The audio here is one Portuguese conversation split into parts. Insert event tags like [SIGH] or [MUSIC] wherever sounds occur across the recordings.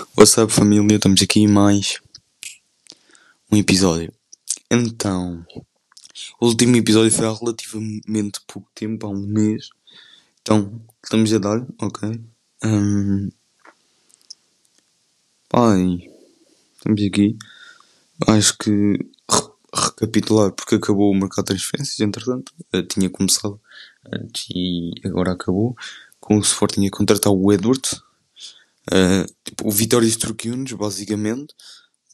What's up família, estamos aqui mais um episódio. Então, o último episódio foi há relativamente pouco tempo, há um mês. Então, estamos a dar, ok? Um, pai, estamos aqui. Acho que re recapitular porque acabou o mercado de transferências, entretanto. Uh, tinha começado antes e agora acabou. Com o Sporting a contratar o Edwards Uh, tipo, o Vitória extorquiu-nos, basicamente,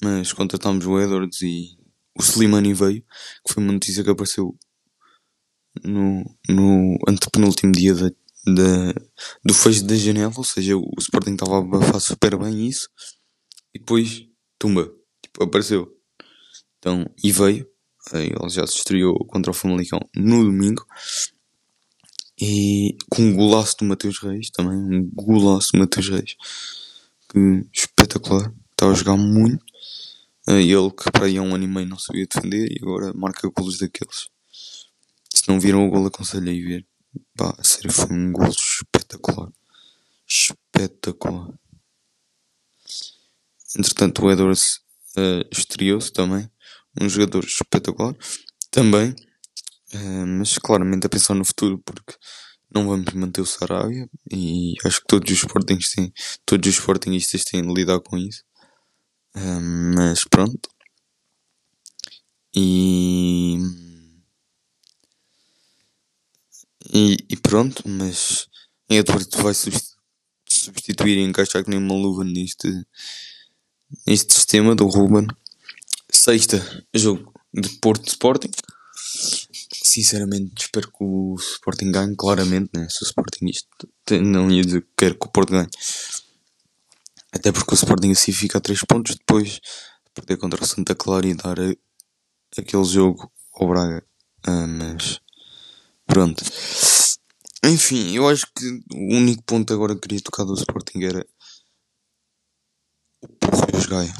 mas contratámos o Edwards e o Slimani veio, que foi uma notícia que apareceu no, no antepenúltimo dia da, da, do fecho da janela, ou seja, o Sporting estava a abafar super bem isso, e depois, tumba, tipo, apareceu. Então, e veio, ele já se estreou contra o Famalicão no domingo, e com um golaço do Mateus Reis também, um golaço do Mateus Reis, que espetacular, estava a jogar muito. Uh, ele que para aí há um ano e meio não sabia defender e agora marca golos daqueles. Se não viram o gol, aconselho a ir ver. Pá, a sério, foi um gol espetacular. Espetacular. Entretanto, o Edwards uh, estreou-se também. Um jogador espetacular. Também Uh, mas claramente a pensar no futuro porque não vamos manter o Sarabia e acho que todos os Sportings têm, todos os Sportingistas têm de lidar com isso. Uh, mas pronto. E, e, e pronto, mas Edward vai substituir e encaixar que nem uma luva neste, neste sistema do Ruben. Sexta, jogo de Porto Sporting sinceramente espero que o Sporting ganhe, claramente, né? Se o Sporting isto não ia dizer que quero que o Porto ganhe. Até porque o Sporting assim fica a 3 pontos depois de perder contra o Santa Clara e dar a, aquele jogo ao Braga. Ah, mas pronto. Enfim, eu acho que o único ponto agora que queria tocar do Sporting era o Porro e os Gaia.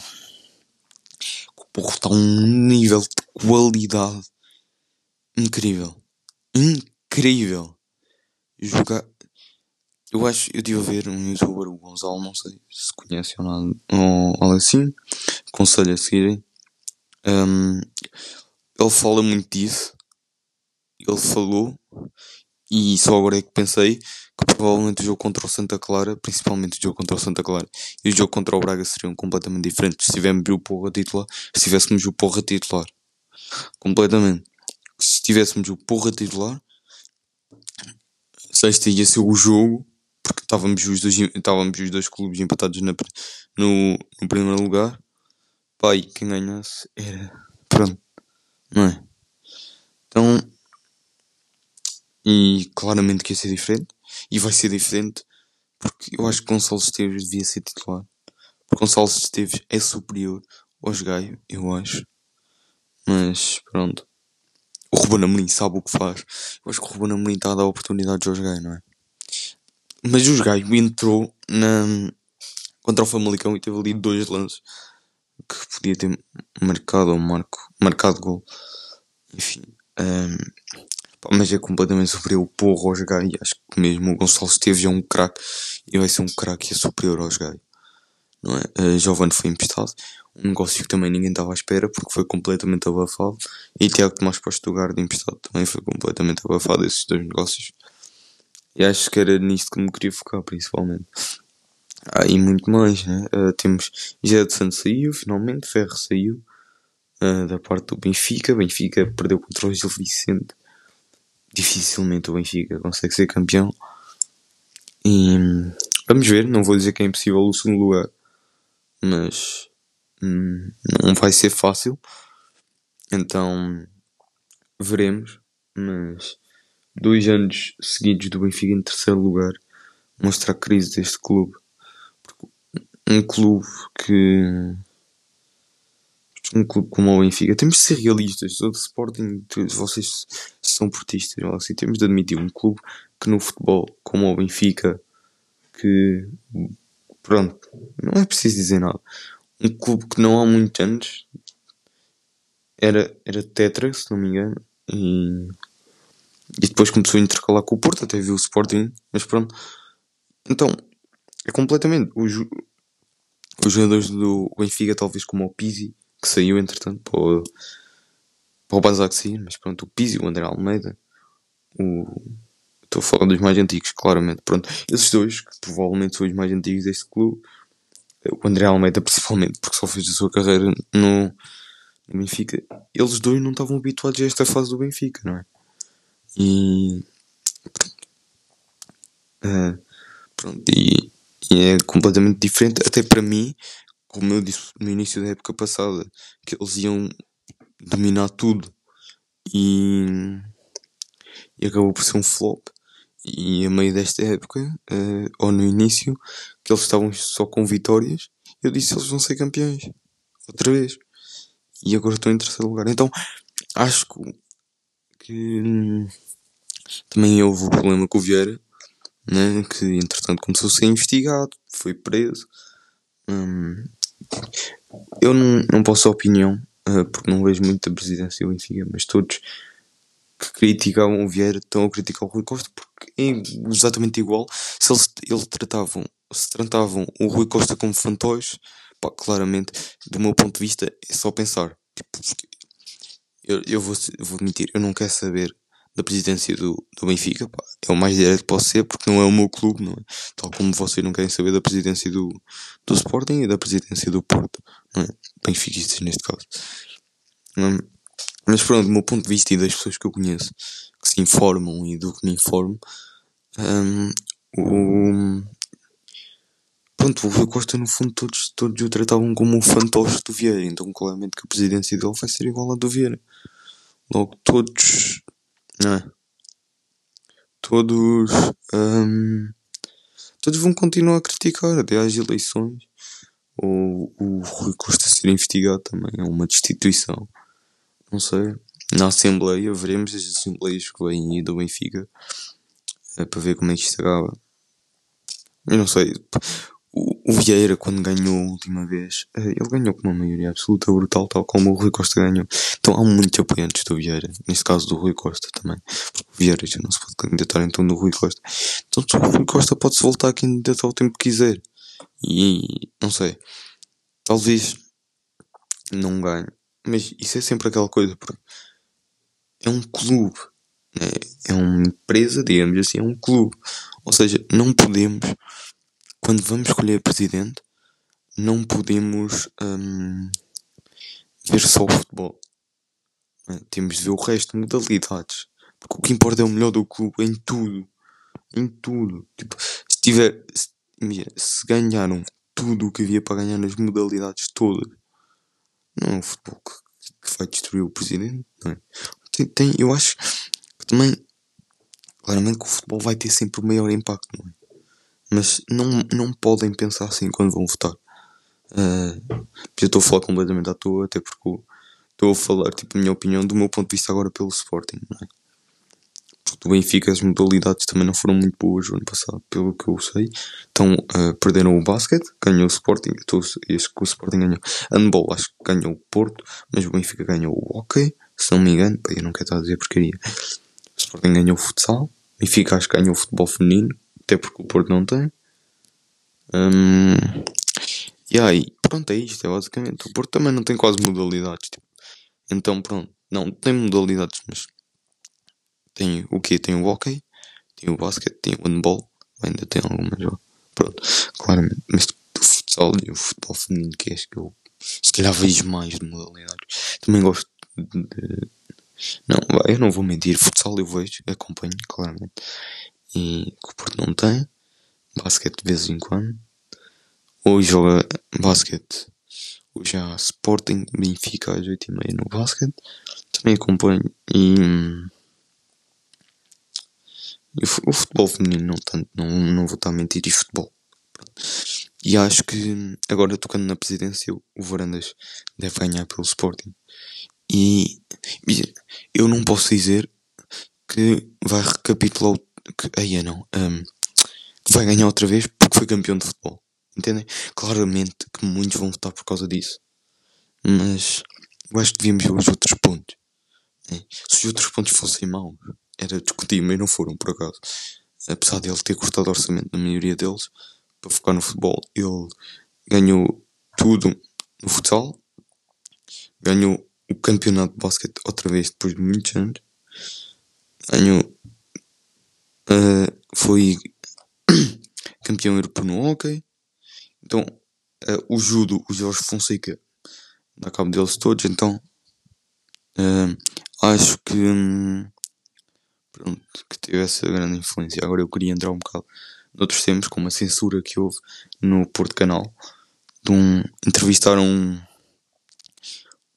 O Porro está a um nível de qualidade incrível. Incrível. Jogar. Eu acho, eu estive a ver um youtuber, o Gonzalo, não sei se conhece ou nada, ou algo assim. Aconselho a seguirem. Um, ele fala muito disso. Ele falou. E só agora é que pensei que provavelmente o jogo contra o Santa Clara, principalmente o jogo contra o Santa Clara e o jogo contra o Braga seriam completamente diferentes se tivéssemos o Porra titular, se tivéssemos o Porra titular. Completamente tivéssemos o porra titular, sexta ia ser o jogo, porque estávamos os dois, estávamos os dois clubes empatados na, no, no primeiro lugar. Pai, quem ganhasse era. Pronto, não é? Então. E claramente que ia ser diferente. E vai ser diferente porque eu acho que Gonçalo Esteves devia ser titular. Porque Gonçalo Esteves é superior aos Gaio, eu acho. Mas pronto o Ruben Amorim sabe o que faz. Eu acho que o Ruben Amorim está a dar oportunidades aos gays, não é? Mas os gays entrou na... contra o Famalicão e teve ali dois lances que podia ter marcado ou marco, marcado gol. Enfim. Um, mas é completamente superior o porro aos gays. Acho que mesmo o Gonçalo Esteves é um craque e vai ser um craque é superior aos gays. Não é? Uh, Giovanni foi emprestado um negócio que também ninguém estava à espera porque foi completamente abafado. E Tiago Tomás para de emprestado também foi completamente abafado esses dois negócios. E acho que era nisto que me queria focar principalmente. Ah, e muito mais, né? Uh, temos José Santos saiu, finalmente, Ferro saiu uh, da parte do Benfica. Benfica perdeu contra o Gil Vicente. Dificilmente o Benfica consegue ser campeão. E vamos ver, não vou dizer que é impossível o segundo lugar, mas Hum, não vai ser fácil. Então veremos. Mas dois anos seguidos do Benfica em terceiro lugar mostra a crise deste clube. Um clube que. Um clube como o Benfica. Temos de ser realistas. O Sporting, vocês são portistas. Assim, temos de admitir um clube que no futebol, como o Benfica, que. Pronto, não é preciso dizer nada um clube que não há muitos anos era, era Tetra, se não me engano, e, e depois começou a intercalar com o Porto, até viu o Sporting, mas pronto. Então, é completamente. O, os jogadores do Benfica, talvez como o Pizzi, que saiu entretanto para o, para o Basaksehir, mas pronto, o Pizzi, o André Almeida, o... Estou a falar dos mais antigos, claramente. Pronto, esses dois, que provavelmente são os mais antigos deste clube, o André Almeida principalmente, porque só fez a sua carreira no, no Benfica, eles dois não estavam habituados a esta fase do Benfica, não é? E. Uh, pronto, e, e, é completamente diferente, até para mim, como eu disse no início da época passada, que eles iam dominar tudo e, e acabou por ser um flop. E a meio desta época, uh, ou no início, que eles estavam só com vitórias, eu disse eles vão ser campeões. Outra vez. E agora estão em terceiro lugar. Então, acho que, que hum, também houve o problema com o Vieira, né, que entretanto começou a ser investigado, foi preso. Hum, eu não, não posso dar opinião, uh, porque não vejo muito presidência do Benfica, mas todos que criticavam o Vieira estão a criticar o Rui Costa porque é exatamente igual. Se eles, tratavam, se tratavam o Rui Costa como fantoche, pá, claramente, do meu ponto de vista, é só pensar. Tipo, eu, eu vou, vou admitir, eu não quero saber da presidência do, do Benfica, pá, é o mais direto que posso ser porque não é o meu clube, não é? Tal como vocês não querem saber da presidência do, do Sporting e da presidência do Porto, não é? Benfiquistas neste caso. Hum, mas pronto, do meu ponto de vista e das pessoas que eu conheço que se informam e do que me informo, um, o, pronto, o Rui Costa no fundo todos, todos o tratavam como um fantoche do Vieira, então claramente que a presidência dele vai ser igual à do Vieira. Logo todos, não é? Todos, um, todos vão continuar a criticar até às eleições. Ou o Rui Costa ser investigado também é uma destituição não sei, na Assembleia, veremos as Assembleias que vêm aí do Benfica é, para ver como é que isto acaba. Eu não sei, o, o Vieira, quando ganhou a última vez, eh, ele ganhou com uma maioria absoluta brutal, tal como o Rui Costa ganhou. Então há muitos apoiantes do Vieira, neste caso do Rui Costa também. Porque o Vieira já não se pode candidatar então do Rui Costa. Então o Rui Costa pode-se voltar a candidatar o tempo que quiser. E não sei, talvez não ganhe mas isso é sempre aquela coisa, porque é um clube, né? é uma empresa, digamos assim, é um clube. Ou seja, não podemos, quando vamos escolher presidente, não podemos hum, ver só o futebol. Né? Temos de ver o resto, de modalidades. Porque o que importa é o melhor do clube em tudo. Em tudo. Tipo, se tiver. Se, se ganharam tudo o que havia para ganhar nas modalidades todas não é o futebol vai destruir o presidente, não é? Tem, tem, eu acho que também, claramente que o futebol vai ter sempre o maior impacto, não é? Mas não, não podem pensar assim quando vão votar. Uh, eu estou a falar completamente à toa, até porque estou a falar, tipo, a minha opinião do meu ponto de vista agora pelo Sporting, não é? Do Benfica as modalidades também não foram muito boas o ano passado, pelo que eu sei. Então uh, perderam o basquete, ganhou o Sporting, então, acho que o Sporting ganhou. Handball acho que ganhou o Porto, mas o Benfica ganhou o hockey, se não me engano, eu não quero estar a dizer porcaria. O Sporting ganhou o futsal, o Benfica acho que ganhou o futebol feminino, até porque o Porto não tem. Um, e aí, pronto, é isto, é basicamente. O Porto também não tem quase modalidades, tipo. Então pronto, não, tem modalidades, mas tem o que Tem o hockey, tem o basquete, tem o handball, ainda tem algumas. Pronto, claramente, mas do futsal e o futebol feminino, que acho que eu se calhar vejo mais de modalidades. Também gosto de. Não, eu não vou mentir, futsal eu vejo, acompanho, claramente. E que o Porto não tem. Basquete de vez em quando. Hoje joga basquete. Hoje há Sporting Benfica às 8h30 no basquete. Também acompanho. E. O futebol feminino não tanto, não, não vou estar a mentir, e futebol. E acho que agora tocando na presidência, o Varandas deve ganhar pelo Sporting. E, eu não posso dizer que vai recapitular que aí não, um, vai ganhar outra vez porque foi campeão de futebol. Entendem? Claramente que muitos vão votar por causa disso. Mas eu acho que devíamos ver os outros pontos. É. Se os outros pontos fossem maus, era discutível e não foram, por acaso. Apesar de ele ter cortado orçamento na maioria deles, para focar no futebol, ele ganhou tudo no futsal. Ganhou o campeonato de basquete outra vez depois de muitos anos. Ganhou. Uh, foi [COUGHS] campeão europeu no hockey. Então, uh, o judo, o Jorge Fonseca, dá cabo deles todos. Então, uh, acho que. Um, pronto, que teve essa grande influência. Agora eu queria entrar um bocado noutros tempos, com uma censura que houve no Porto Canal, de um, entrevistaram um,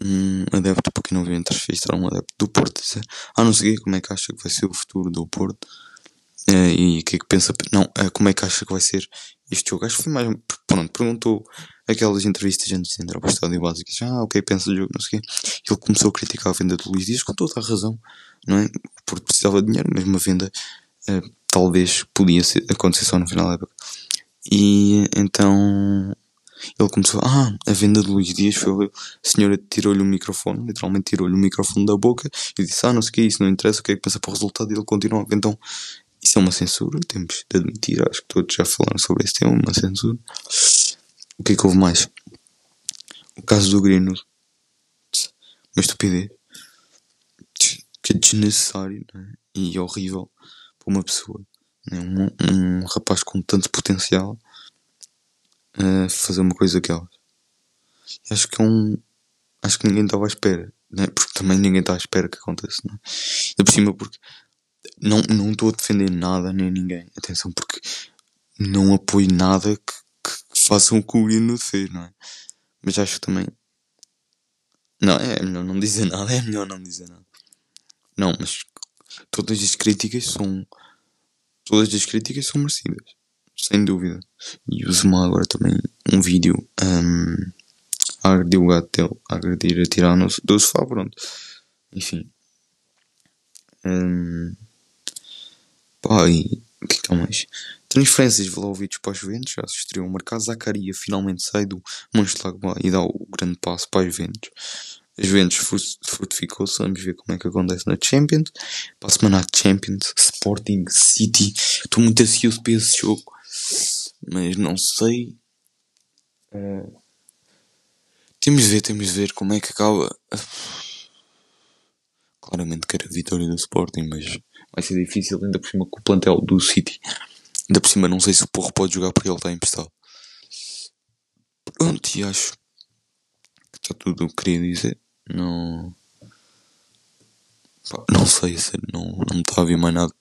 um adepto, para quem não viu, entrevistaram um adepto do Porto, dizer, ah, não sei como é que acha que vai ser o futuro do Porto, uh, e o que é que pensa, não, uh, como é que acha que vai ser este jogo, acho que foi mais, pronto, perguntou aquelas entrevistas antes de entrar para o estádio básico, ah, o que é que pensa do jogo, não sei o quê, ele começou a criticar a venda do Luís Dias com toda a razão, não é, porque precisava de dinheiro, mesmo a venda, uh, talvez podia ser, acontecer só no final da época, e então ele começou, ah, a venda de Luís Dias foi a senhora tirou-lhe o microfone, literalmente tirou-lhe o microfone da boca e disse, ah, não sei o que isso, não interessa, o que é que pensa para o resultado? E ele continua. Então, isso é uma censura, temos de admitir, acho que todos já falaram sobre esse tema, uma censura. O que é que houve mais? O caso do Grino. Uma estupidez. Que é desnecessário né? e horrível para uma pessoa. Né? Um, um rapaz com tanto potencial uh, fazer uma coisa daquelas. Acho que é um. Acho que ninguém estava à espera, né? porque também ninguém está à espera que aconteça. Não é? por cima, porque não não estou a defender nada nem ninguém. Atenção, porque não apoio nada que, que façam o que o Grino fez, não é? Mas acho que também. Não, é melhor não dizer [LAUGHS] nada, é melhor não dizer nada. Não, mas todas as críticas são. Todas as críticas são merecidas sem dúvida. E o Zuma agora também um vídeo um, a agredir o gato dele, a agredir, a tirar no, do sofá, pronto. Enfim. Um, pá, e o que é mais? Transferências Vlaovic para os Juventus, já se estreou o mercado. Zacaria finalmente sai do Mönchengladbach e dá o grande passo para os Juventus. As Juventus fortificou-se, vamos ver como é que acontece na Champions. Para a semana Champions, Sporting City. Estou muito ansioso para esse jogo mas não sei. Uh, temos de ver, temos de ver como é que acaba. Claramente quero a vitória do Sporting, mas vai ser difícil, ainda por cima com o plantel do City. Ainda por cima, não sei se o Porro pode jogar porque ele está emprestado. Pronto, e acho que está tudo o que queria dizer. Não. não sei, não, não me está a ver mais nada.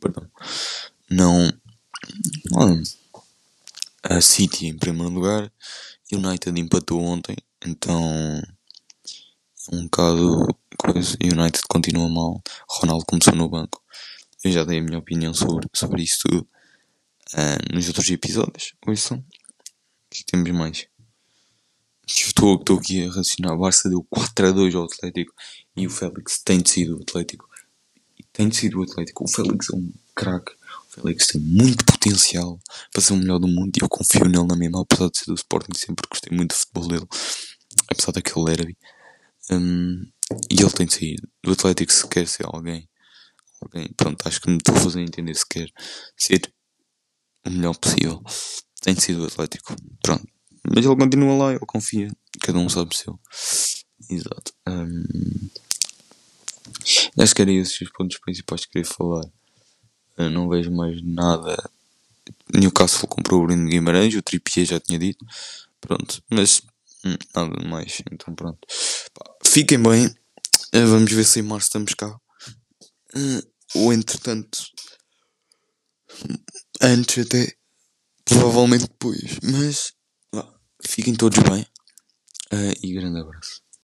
Perdão. Não. A City em primeiro lugar. United empatou ontem, então um bocado coisa. United continua mal. Ronaldo começou no banco. Eu já dei a minha opinião sobre, sobre isso tudo uh, nos outros episódios. Ouçam. O que temos mais? Estou, aqui a raciocinar. Barça deu 4 a 2 ao Atlético e o Félix tem sido o Atlético. Tem sido o Atlético. O Félix é um craque. Félix tem muito potencial para ser o melhor do mundo e eu confio nele na mesma, apesar de ser do Sporting, sempre gostei muito do futebol dele, apesar daquele derby. Um, e ele tem de sair do Atlético se quer ser alguém. alguém. Pronto, acho que me estou a fazer entender se quer ser o melhor possível. Tem de do Atlético. Pronto. Mas ele continua lá, ele confia. Cada um sabe o seu. Exato. Um, acho que eram esses os pontos principais que queria falar. Eu não vejo mais nada. Newcastle comprou o Bruno Guimarães, o Trippier já tinha dito. Pronto, mas hum, nada mais. Então pronto. Fiquem bem. Eh, vamos ver se em março estamos cá. Eh, ou entretanto. Antes até. Provavelmente depois. Mas. fiquem todos bem. Eh, e grande abraço.